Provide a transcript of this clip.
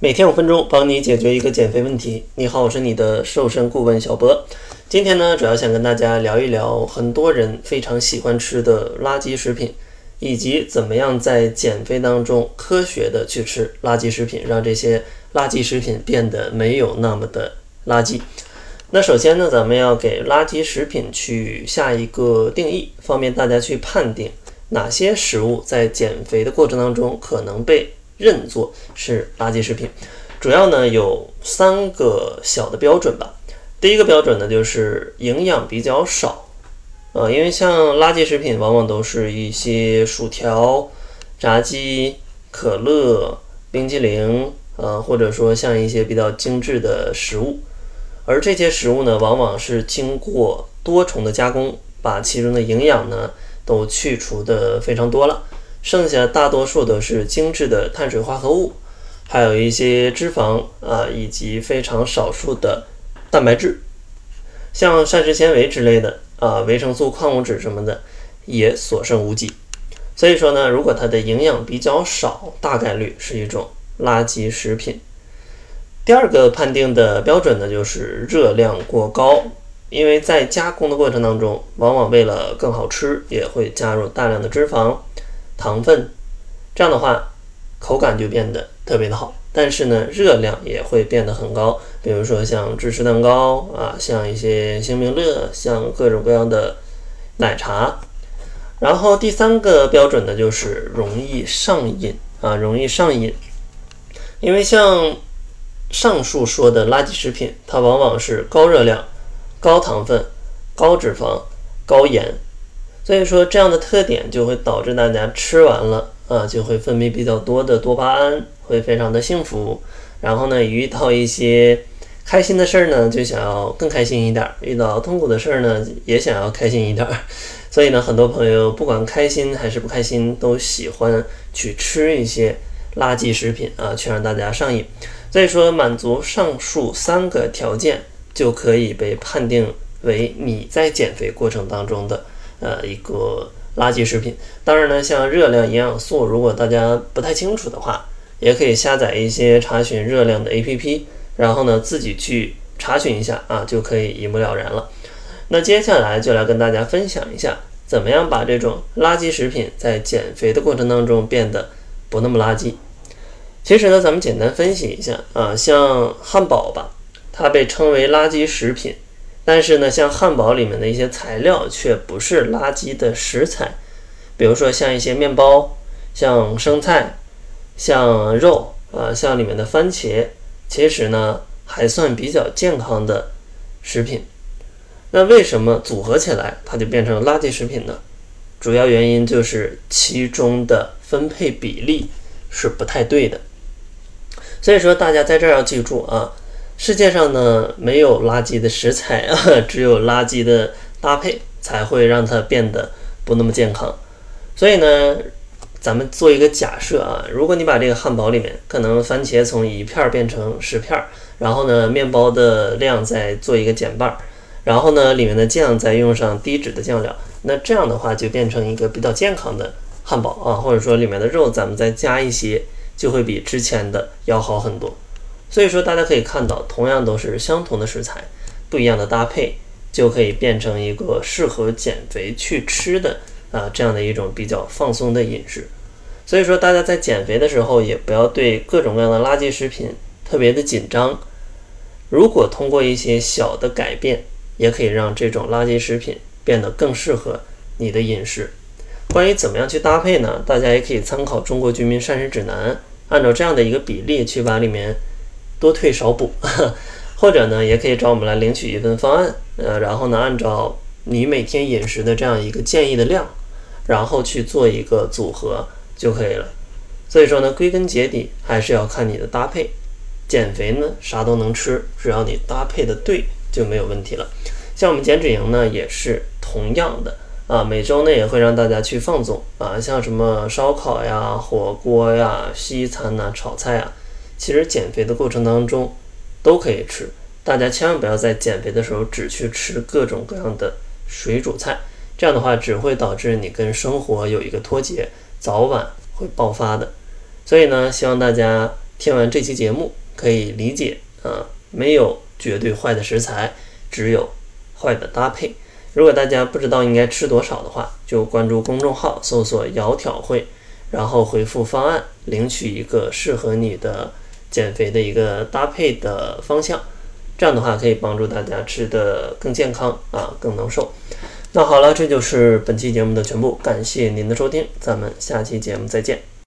每天五分钟，帮你解决一个减肥问题。你好，我是你的瘦身顾问小博。今天呢，主要想跟大家聊一聊很多人非常喜欢吃的垃圾食品，以及怎么样在减肥当中科学的去吃垃圾食品，让这些垃圾食品变得没有那么的垃圾。那首先呢，咱们要给垃圾食品去下一个定义，方便大家去判定哪些食物在减肥的过程当中可能被。认作是垃圾食品，主要呢有三个小的标准吧。第一个标准呢就是营养比较少，呃，因为像垃圾食品往往都是一些薯条、炸鸡、可乐、冰激凌，呃，或者说像一些比较精致的食物，而这些食物呢往往是经过多重的加工，把其中的营养呢都去除的非常多了。剩下大多数都是精致的碳水化合物，还有一些脂肪啊，以及非常少数的蛋白质，像膳食纤维之类的啊，维生素、矿物质什么的也所剩无几。所以说呢，如果它的营养比较少，大概率是一种垃圾食品。第二个判定的标准呢，就是热量过高，因为在加工的过程当中，往往为了更好吃，也会加入大量的脂肪。糖分，这样的话，口感就变得特别的好，但是呢，热量也会变得很高。比如说像芝士蛋糕啊，像一些星冰乐，像各种各样的奶茶。然后第三个标准呢，就是容易上瘾啊，容易上瘾。因为像上述说的垃圾食品，它往往是高热量、高糖分、高脂肪、高盐。所以说，这样的特点就会导致大家吃完了啊，就会分泌比较多的多巴胺，会非常的幸福。然后呢，遇到一些开心的事儿呢，就想要更开心一点；遇到痛苦的事儿呢，也想要开心一点。所以呢，很多朋友不管开心还是不开心，都喜欢去吃一些垃圾食品啊，去让大家上瘾。所以说，满足上述三个条件，就可以被判定为你在减肥过程当中的。呃，一个垃圾食品。当然呢，像热量、营养素，如果大家不太清楚的话，也可以下载一些查询热量的 APP，然后呢自己去查询一下啊，就可以一目了然了。那接下来就来跟大家分享一下，怎么样把这种垃圾食品在减肥的过程当中变得不那么垃圾。其实呢，咱们简单分析一下啊，像汉堡吧，它被称为垃圾食品。但是呢，像汉堡里面的一些材料却不是垃圾的食材，比如说像一些面包、像生菜、像肉啊，像里面的番茄，其实呢还算比较健康的食品。那为什么组合起来它就变成垃圾食品呢？主要原因就是其中的分配比例是不太对的。所以说大家在这儿要记住啊。世界上呢，没有垃圾的食材啊，只有垃圾的搭配才会让它变得不那么健康。所以呢，咱们做一个假设啊，如果你把这个汉堡里面可能番茄从一片变成十片，然后呢，面包的量再做一个减半，然后呢，里面的酱再用上低脂的酱料，那这样的话就变成一个比较健康的汉堡啊，或者说里面的肉咱们再加一些，就会比之前的要好很多。所以说，大家可以看到，同样都是相同的食材，不一样的搭配，就可以变成一个适合减肥去吃的啊这样的一种比较放松的饮食。所以说，大家在减肥的时候，也不要对各种各样的垃圾食品特别的紧张。如果通过一些小的改变，也可以让这种垃圾食品变得更适合你的饮食。关于怎么样去搭配呢？大家也可以参考《中国居民膳食指南》，按照这样的一个比例去把里面。多退少补，或者呢，也可以找我们来领取一份方案，呃，然后呢，按照你每天饮食的这样一个建议的量，然后去做一个组合就可以了。所以说呢，归根结底还是要看你的搭配。减肥呢，啥都能吃，只要你搭配的对就没有问题了。像我们减脂营呢，也是同样的啊，每周呢也会让大家去放纵啊，像什么烧烤呀、火锅呀、西餐呐、炒菜啊。其实减肥的过程当中都可以吃，大家千万不要在减肥的时候只去吃各种各样的水煮菜，这样的话只会导致你跟生活有一个脱节，早晚会爆发的。所以呢，希望大家听完这期节目可以理解啊，没有绝对坏的食材，只有坏的搭配。如果大家不知道应该吃多少的话，就关注公众号，搜索“窈窕会”，然后回复方案，领取一个适合你的减肥的一个搭配的方向。这样的话可以帮助大家吃的更健康啊，更能瘦。那好了，这就是本期节目的全部，感谢您的收听，咱们下期节目再见。